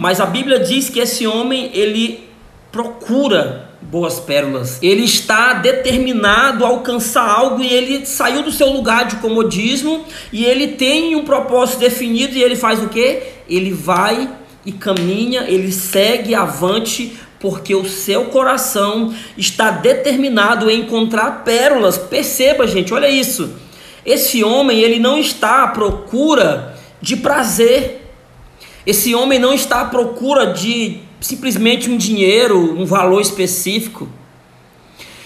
Mas a Bíblia diz que esse homem ele procura boas pérolas. Ele está determinado a alcançar algo e ele saiu do seu lugar de comodismo e ele tem um propósito definido e ele faz o que? Ele vai e caminha, ele segue avante porque o seu coração está determinado em encontrar pérolas. Perceba, gente, olha isso. Esse homem, ele não está à procura de prazer. Esse homem não está à procura de simplesmente um dinheiro, um valor específico.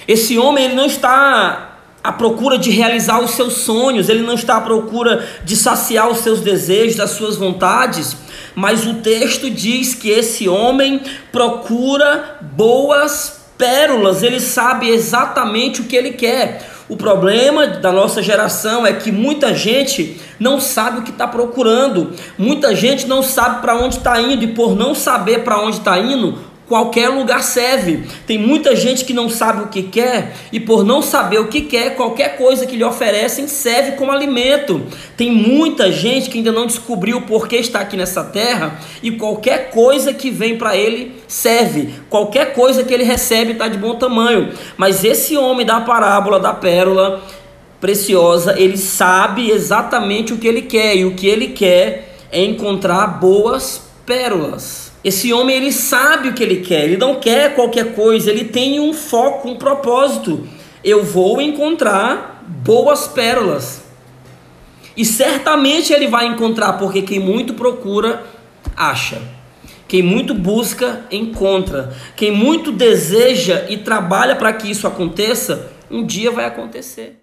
Esse homem, ele não está à procura de realizar os seus sonhos, ele não está à procura de saciar os seus desejos, as suas vontades, mas o texto diz que esse homem procura boas pérolas, ele sabe exatamente o que ele quer. O problema da nossa geração é que muita gente não sabe o que está procurando, muita gente não sabe para onde está indo, e por não saber para onde está indo, qualquer lugar serve. Tem muita gente que não sabe o que quer e por não saber o que quer, qualquer coisa que lhe oferecem serve como alimento. Tem muita gente que ainda não descobriu o porquê está aqui nessa terra e qualquer coisa que vem para ele serve. Qualquer coisa que ele recebe está de bom tamanho. Mas esse homem da parábola da pérola preciosa, ele sabe exatamente o que ele quer e o que ele quer é encontrar boas pérolas. Esse homem ele sabe o que ele quer, ele não quer qualquer coisa, ele tem um foco, um propósito. Eu vou encontrar boas pérolas. E certamente ele vai encontrar, porque quem muito procura, acha. Quem muito busca, encontra. Quem muito deseja e trabalha para que isso aconteça, um dia vai acontecer.